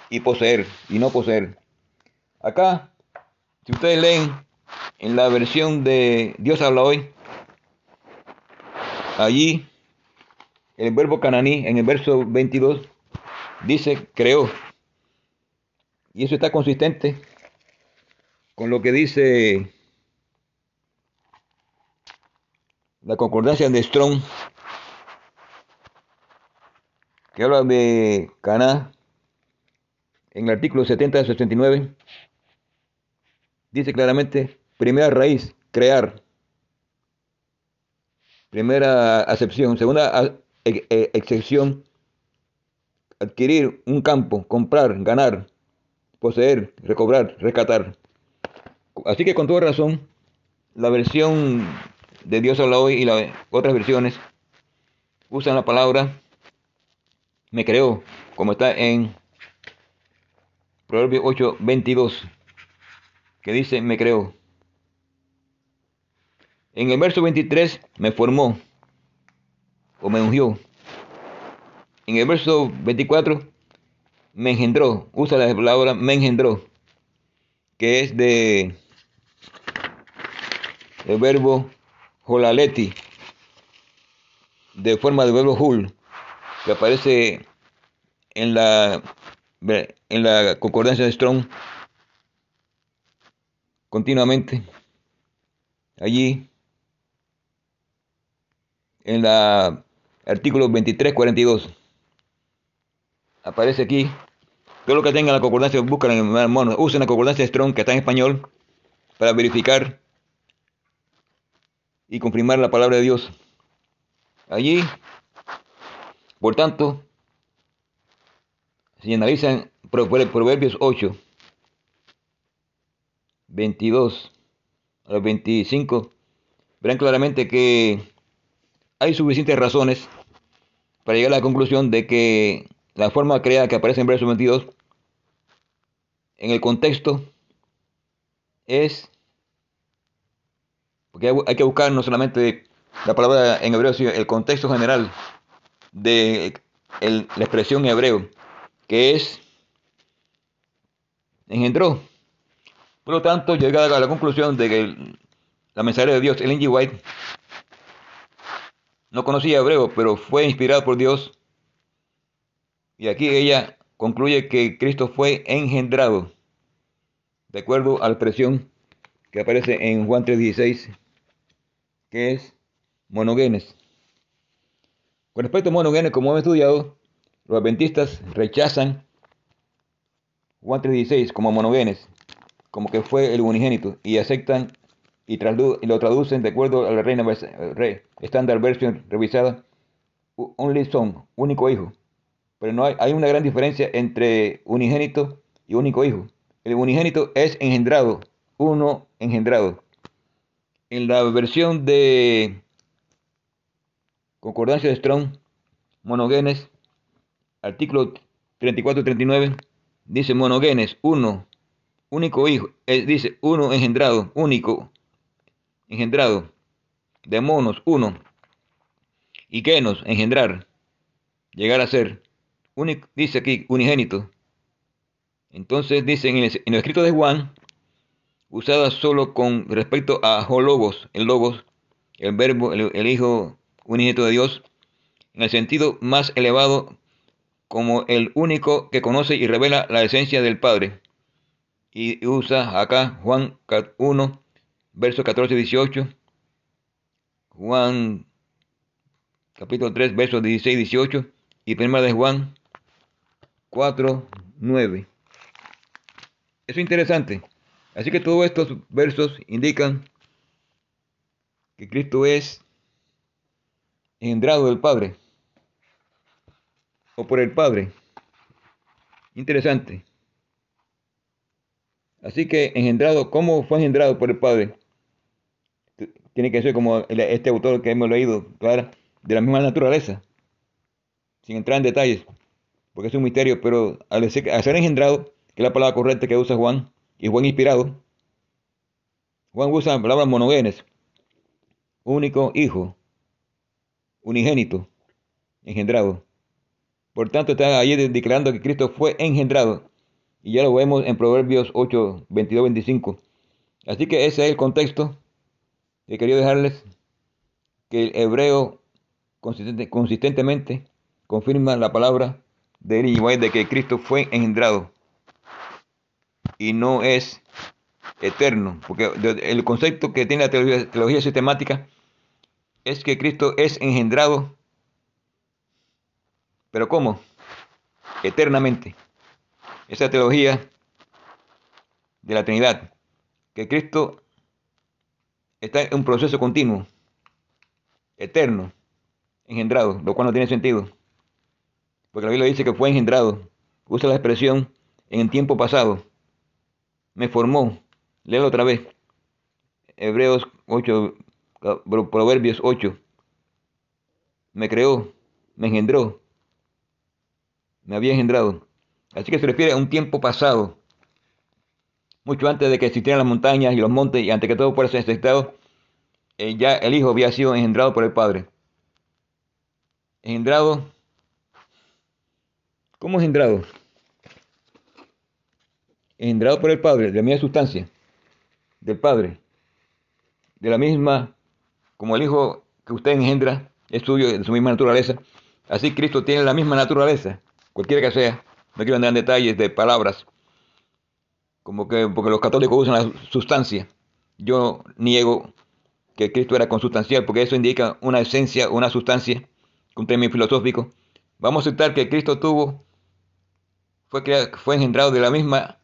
y poseer, y no poseer. Acá, si ustedes leen en la versión de Dios habla hoy, allí el verbo cananí en el verso 22 dice creó. Y eso está consistente con lo que dice la concordancia de Strong, que habla de Caná, en el artículo 70 69, dice claramente, primera raíz, crear. Primera acepción. Segunda excepción, adquirir un campo, comprar, ganar, poseer, recobrar, rescatar. Así que con toda razón, la versión de Dios habla hoy y las otras versiones usan la palabra me creó, como está en Proverbios 8, 22, que dice me creó. En el verso 23, me formó o me ungió. En el verso 24, me engendró. Usa la palabra me engendró, que es de el verbo Jolaleti, de forma de verbo hul, que aparece en la, en la concordancia de Strong continuamente. Allí, en la artículo 2342, aparece aquí. Todo lo que tenga la concordancia, buscan en el mono, usen la concordancia Strong que está en español para verificar y confirmar la palabra de Dios. Allí, por tanto, si analizan Proverbios 8, 22 a los 25, verán claramente que hay suficientes razones para llegar a la conclusión de que la forma creada que aparece en verso 22 en el contexto es porque hay que buscar no solamente la palabra en hebreo, sino el contexto general de la expresión en hebreo, que es engendró. Por lo tanto, llegada a la conclusión de que la mensajera de Dios, Ellen G. White, no conocía hebreo, pero fue inspirada por Dios. Y aquí ella concluye que Cristo fue engendrado, de acuerdo a la expresión que aparece en Juan 3.16 que es monogenes. Con respecto a monogenes, como hemos estudiado, los adventistas rechazan Juan 3.16 como monogenes, como que fue el unigénito, y aceptan y, lo traducen de acuerdo a la Reina Standard Version revisada, only son, único hijo. Pero no hay, hay una gran diferencia entre unigénito y único hijo. El unigénito es engendrado, uno engendrado en la versión de Concordancia de Strong, monogenes, artículo 34-39, dice monogenes, uno, único hijo, eh, dice uno engendrado, único engendrado, de monos, uno, y nos engendrar, llegar a ser, dice aquí, unigénito. Entonces dice en el, en el escrito de Juan, usada solo con respecto a hologos, el logos, el verbo, el, el Hijo unigénito de Dios, en el sentido más elevado como el único que conoce y revela la esencia del Padre. Y usa acá Juan 1, versos 14 y 18, Juan capítulo 3, versos 16 y 18, y primera de Juan 4, 9. Eso es interesante. Así que todos estos versos indican que Cristo es engendrado del Padre o por el Padre. Interesante. Así que engendrado, ¿cómo fue engendrado por el Padre? Tiene que ser como este autor que hemos leído, claro, de la misma naturaleza, sin entrar en detalles, porque es un misterio, pero al ser, engendrado, que es la palabra correcta que usa Juan, y Juan inspirado, Juan usa la palabra monogenes, único hijo, unigénito, engendrado. Por tanto, está ahí declarando que Cristo fue engendrado. Y ya lo vemos en Proverbios 8, 22, 25. Así que ese es el contexto que quería dejarles. Que el hebreo consistentemente confirma la palabra de Elijah de que Cristo fue engendrado. Y no es eterno. Porque el concepto que tiene la teología, teología sistemática es que Cristo es engendrado pero ¿cómo? Eternamente. Esa teología de la Trinidad, que Cristo está en un proceso continuo, eterno, engendrado, lo cual no tiene sentido. Porque la Biblia dice que fue engendrado. Usa la expresión en tiempo pasado. Me formó. Léelo otra vez. Hebreos 8, Proverbios 8. Me creó, me engendró, me había engendrado. Así que se refiere a un tiempo pasado, mucho antes de que existieran las montañas y los montes y antes que todo fuera estado, eh, ya el Hijo había sido engendrado por el Padre. Engendrado. ¿Cómo engendrado? Engendrado por el Padre, de la misma sustancia, del Padre, de la misma, como el Hijo que usted engendra es suyo, de su misma naturaleza, así Cristo tiene la misma naturaleza cualquiera que sea, no quiero andar en detalles de palabras, como que porque los católicos usan la sustancia. Yo niego que Cristo era consustancial, porque eso indica una esencia, una sustancia, un término filosófico. Vamos a aceptar que Cristo tuvo, fue, fue engendrado de la misma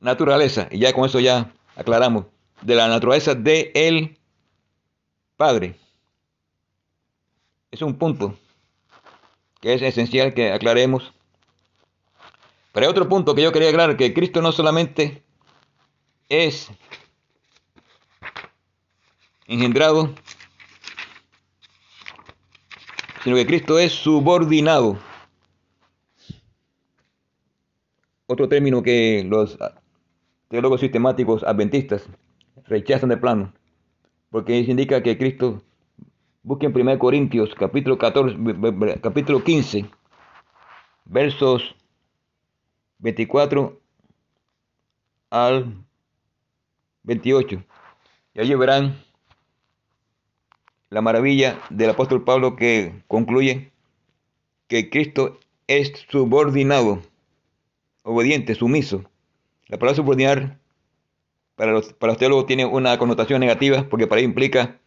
naturaleza, y ya con eso ya aclaramos, de la naturaleza de Padre. Es un punto que es esencial que aclaremos pero hay otro punto que yo quería aclarar, que Cristo no solamente es engendrado, sino que Cristo es subordinado. Otro término que los teólogos sistemáticos adventistas rechazan de plano, porque indica que Cristo, busquen 1 Corintios capítulo 14, capítulo 15, versos 24 al 28. Y allí verán la maravilla del apóstol Pablo que concluye que Cristo es subordinado, obediente, sumiso. La palabra subordinar para los, para los teólogos tiene una connotación negativa porque para ello implica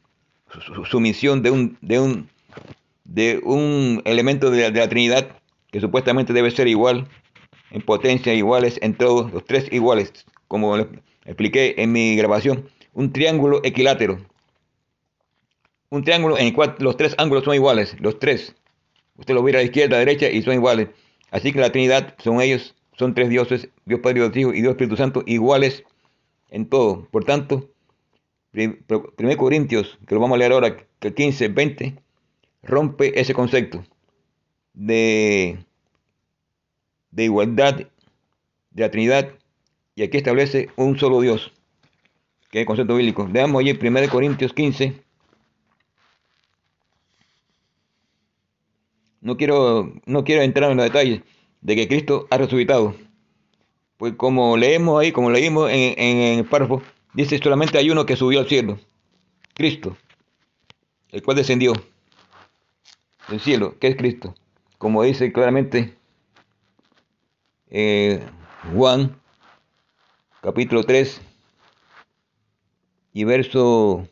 sumisión de un, de un, de un elemento de la Trinidad que supuestamente debe ser igual en potencia iguales en todos, los tres iguales, como expliqué en mi grabación, un triángulo equilátero. Un triángulo en el cual los tres ángulos son iguales, los tres. Usted lo ve a la izquierda, a la derecha y son iguales. Así que la Trinidad son ellos, son tres dioses, Dios Padre, Dios Hijo y Dios Espíritu Santo, iguales en todo. Por tanto, 1 Corintios, que lo vamos a leer ahora, que 15, 20, rompe ese concepto de de igualdad de la Trinidad y aquí establece un solo Dios, que es el concepto bíblico. Veamos allí 1 Corintios 15. No quiero, no quiero entrar en los detalles de que Cristo ha resucitado. Pues como leemos ahí, como leímos en, el párrafo, dice solamente hay uno que subió al cielo, Cristo, el cual descendió del cielo, que es Cristo. Como dice claramente eh, Juan, capítulo 3 y verso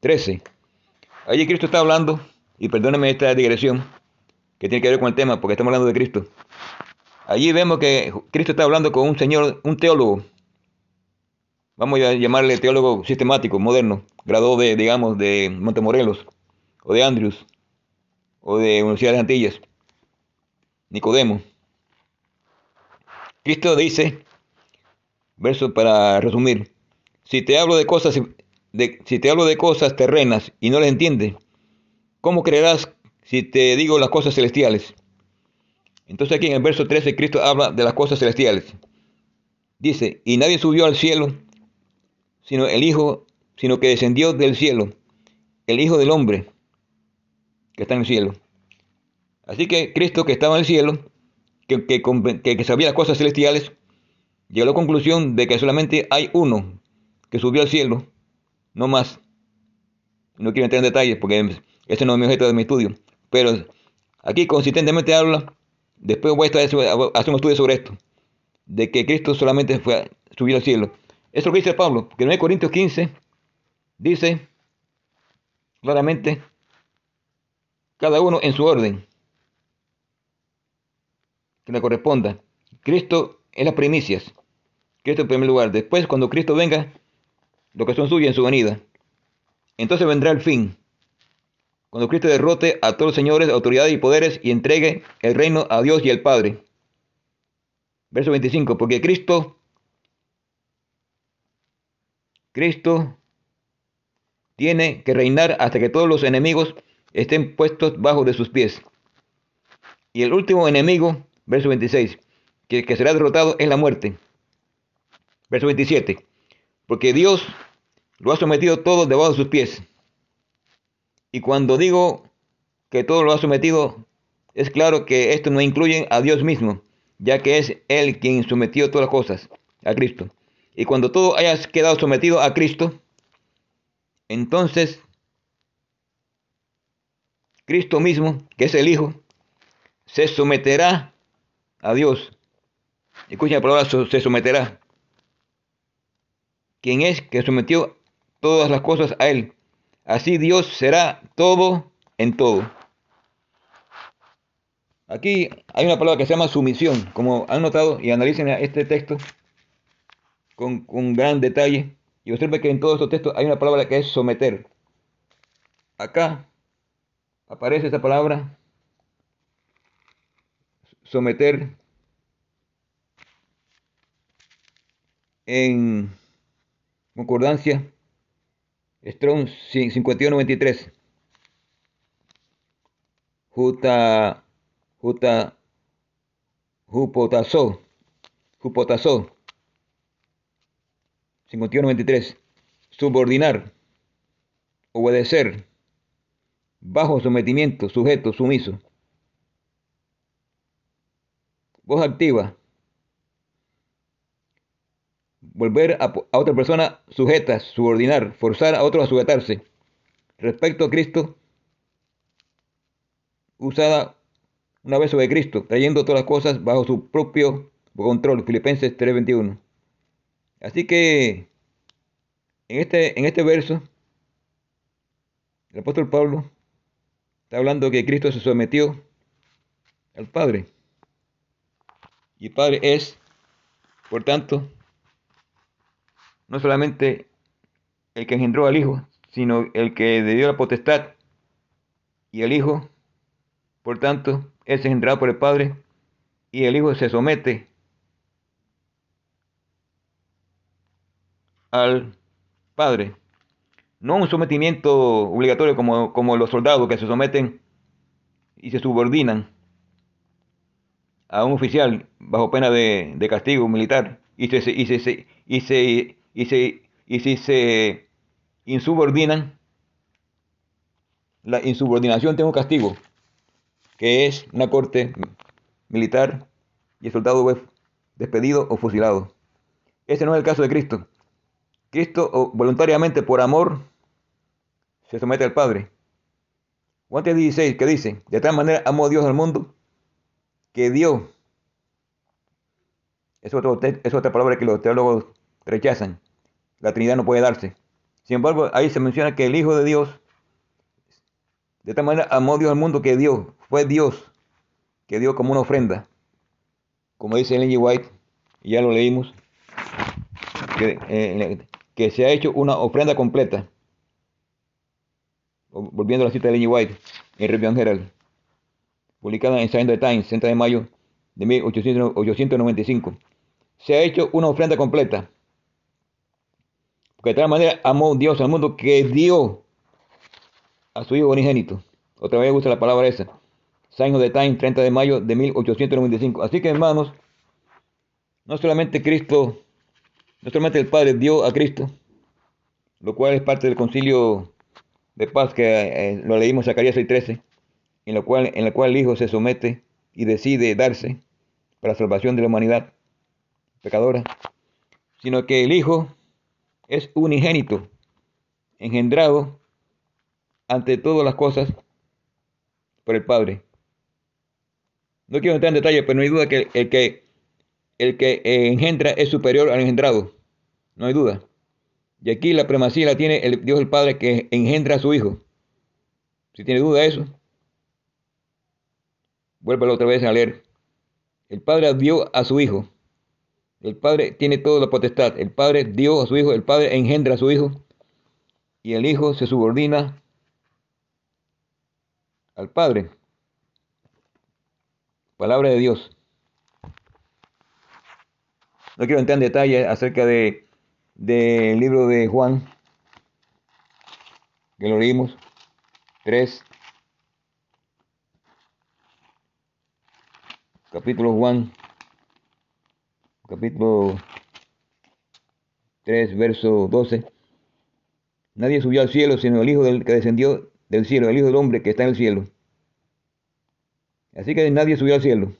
13. Allí Cristo está hablando, y perdónenme esta digresión, que tiene que ver con el tema, porque estamos hablando de Cristo. Allí vemos que Cristo está hablando con un señor, un teólogo, vamos a llamarle teólogo sistemático, moderno, graduado de, digamos, de Montemorelos, o de Andrews, o de Universidad de Antillas, Nicodemo. Cristo dice, verso para resumir, si te hablo de cosas, de, si te hablo de cosas terrenas y no las entiendes, ¿cómo creerás si te digo las cosas celestiales? Entonces aquí en el verso 13 Cristo habla de las cosas celestiales. Dice, y nadie subió al cielo, sino el Hijo, sino que descendió del cielo, el Hijo del Hombre, que está en el cielo. Así que Cristo que estaba en el cielo, que, que, sabía las cosas celestiales, llegó a la conclusión de que solamente hay uno que subió al cielo, no más. No quiero entrar en detalles porque ese no es mi objeto de mi estudio. Pero aquí consistentemente habla, después voy a, hacer un estudio sobre esto, de que Cristo solamente fue subió al cielo. Eso es lo que dice Pablo, que en 9 Corintios 15 dice claramente, cada uno en su orden, que le corresponda. Cristo es las primicias, Cristo en primer lugar. Después, cuando Cristo venga, lo que son suyos en su venida. Entonces vendrá el fin, cuando Cristo derrote a todos los señores, autoridades y poderes y entregue el reino a Dios y al Padre. Verso 25, porque Cristo Cristo tiene que reinar hasta que todos los enemigos estén puestos bajo de sus pies. Y el último enemigo, verso 26, que, que será derrotado es la muerte. Verso 27, porque Dios lo ha sometido todo debajo de sus pies. Y cuando digo que todo lo ha sometido, es claro que esto no incluye a Dios mismo, ya que es Él quien sometió todas las cosas a Cristo. Y cuando todo haya quedado sometido a Cristo, entonces Cristo mismo, que es el Hijo, se someterá a Dios. Escuchen la palabra, se someterá. Quien es que sometió todas las cosas a Él. Así Dios será todo en todo. Aquí hay una palabra que se llama sumisión. Como han notado y analicen este texto, con, gran detalle. Y observe que en todos estos textos hay una palabra que es someter. Acá aparece esta palabra someter en concordancia Strong 5193 Juta Juta Jupotazo Jupotazo 51-23. Subordinar. Obedecer. Bajo sometimiento, sujeto, sumiso. Voz activa. Volver a, otra persona sujeta, subordinar, forzar a otro a sujetarse. Respecto a Cristo, usada una vez sobre Cristo, trayendo todas las cosas bajo su propio control. Filipenses 3:21. Así que en este, en este verso, el apóstol Pablo está hablando que Cristo se sometió al Padre. Y el Padre es, por tanto, no solamente el que engendró al Hijo, sino el que le la potestad. Y el Hijo, por tanto, es engendrado por el Padre. Y el Hijo se somete al Padre. No un sometimiento obligatorio como, como los soldados que se someten y se subordinan a un oficial bajo pena de, castigo militar y se, y se, y se, y se, y si se insubordinan, la insubordinación tiene un castigo, que es una corte militar y el soldado es despedido o fusilado. Ese no es el caso de Cristo. Cristo voluntariamente, por amor, se somete al Padre. Juan 16, que dice, de tal manera amó Dios al mundo, que dio, es, otro, es otra palabra que los teólogos rechazan, la Trinidad no puede darse. Sin embargo, ahí se menciona que el Hijo de Dios, de tal manera amó Dios al mundo que dio, fue Dios, que dio como una ofrenda. Como dice Ellen G. White, y ya lo leímos, que, eh, se ha hecho una ofrenda completa. Volviendo a la cita de Ellen G. White, en Review Herald, publicada en Sunday Times, 30 de mayo de 1895. Se ha hecho una ofrenda completa porque de tal manera amó Dios al mundo que dio a su Hijo unigénito. Otra vez usa la palabra esa. Sign of the Time, 30 de mayo de 1895. Así que hermanos, no solamente Cristo, no solamente el Padre dio a Cristo, lo cual es parte del concilio de paz que eh, lo leímos en Zacarías 6:13, en lo cual la cual el Hijo se somete y decide darse para la salvación de la humanidad pecadora, sino que el Hijo es unigénito, engendrado ante todas las cosas por el Padre. No quiero entrar en detalle, pero no hay duda que el que, el que engendra es superior al engendrado. No hay duda. Y aquí la primacía la tiene el Dios el Padre que engendra a su Hijo. Si tiene duda de eso, vuélvelo otra vez a leer. El Padre dio a su Hijo. El Padre tiene toda la potestad. El Padre dio a su Hijo, el Padre engendra a su Hijo y el Hijo se subordina al Padre. Palabra de Dios. No quiero entrar en detalle acerca de del libro de Juan, que lo leímos, 3, capítulo Juan capítulo 3, verso 12. Nadie subió al cielo sino el Hijo del, que descendió del cielo, el Hijo del hombre que está en el cielo. Así que nadie subió al cielo.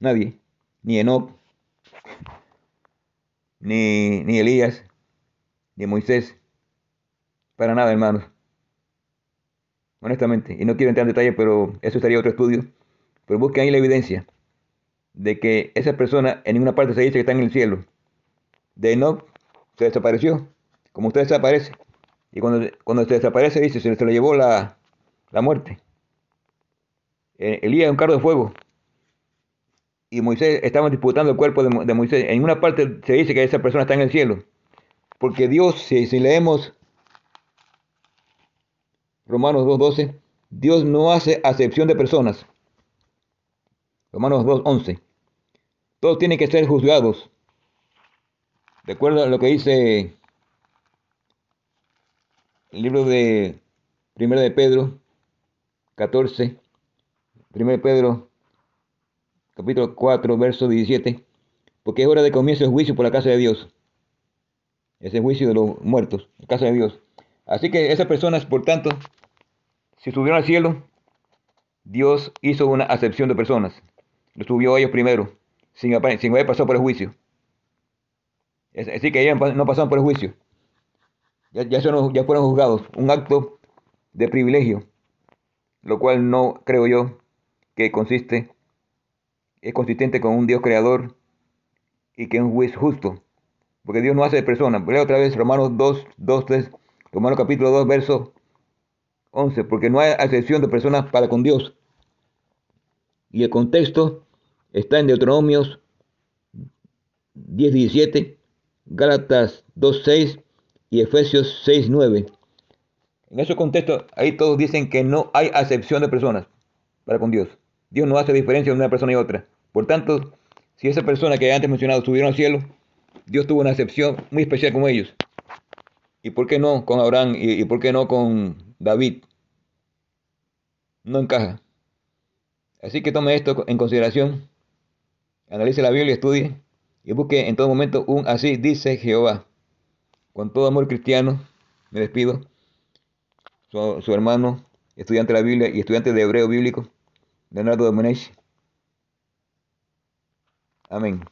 Nadie. Ni Enoch, ni, ni Elías, ni Moisés. Para nada, hermanos. Honestamente. Y no quiero entrar en detalle, pero eso sería otro estudio. Pero busquen ahí la evidencia de que esa persona en ninguna parte se dice que está en el cielo. De Enoch se desapareció, como usted desaparece. Y cuando, cuando se desaparece, dice, se, se le llevó la, la muerte. Eh, Elías es un carro de fuego. Y Moisés estaba disputando el cuerpo de, de, Moisés. En una parte se dice que esa persona está en el cielo. Porque Dios, si, si leemos Romanos 2.12, Dios no hace acepción de personas. Romanos 2.11. Todos tienen que ser juzgados. De acuerdo a lo que dice el libro de Primero de Pedro 14, Primero de Pedro capítulo 4, verso 17, porque es hora de comienzo el juicio por la casa de Dios. Ese juicio de los muertos, la casa de Dios. Así que esas personas, por tanto, si subieron al cielo, Dios hizo una acepción de personas. Lo subió ellos primero, sin, sin haber pasado por el juicio. Decir, que ellos no pasaron por el juicio. Ya, ya, son, ya fueron juzgados. Un acto de privilegio, lo cual no creo yo que consiste, es consistente con un Dios creador y que es un juez justo. Porque Dios no hace de persona. Leo otra vez Romanos 2, 2, 3, Romanos capítulo 2, verso 11. Porque no hay excepción de personas para con Dios. Y el contexto está en Deuteronomios 10, 17, Gálatas 2, 6 y Efesios 6, 9. En ese contexto, ahí todos dicen que no hay acepción de personas para con Dios. Dios no hace diferencia entre una persona y otra. Por tanto, si esa persona que antes mencionado subieron al cielo, Dios tuvo una acepción muy especial con ellos. ¿Y por qué no con Abraham y por qué no con David? No encaja. Así que tome esto en consideración, analice la Biblia estudie y busque en todo momento un así dice Jehová. Con todo amor cristiano, me despido. Su, su hermano, estudiante de la Biblia y estudiante de hebreo bíblico, Leonardo Domenech. Amén.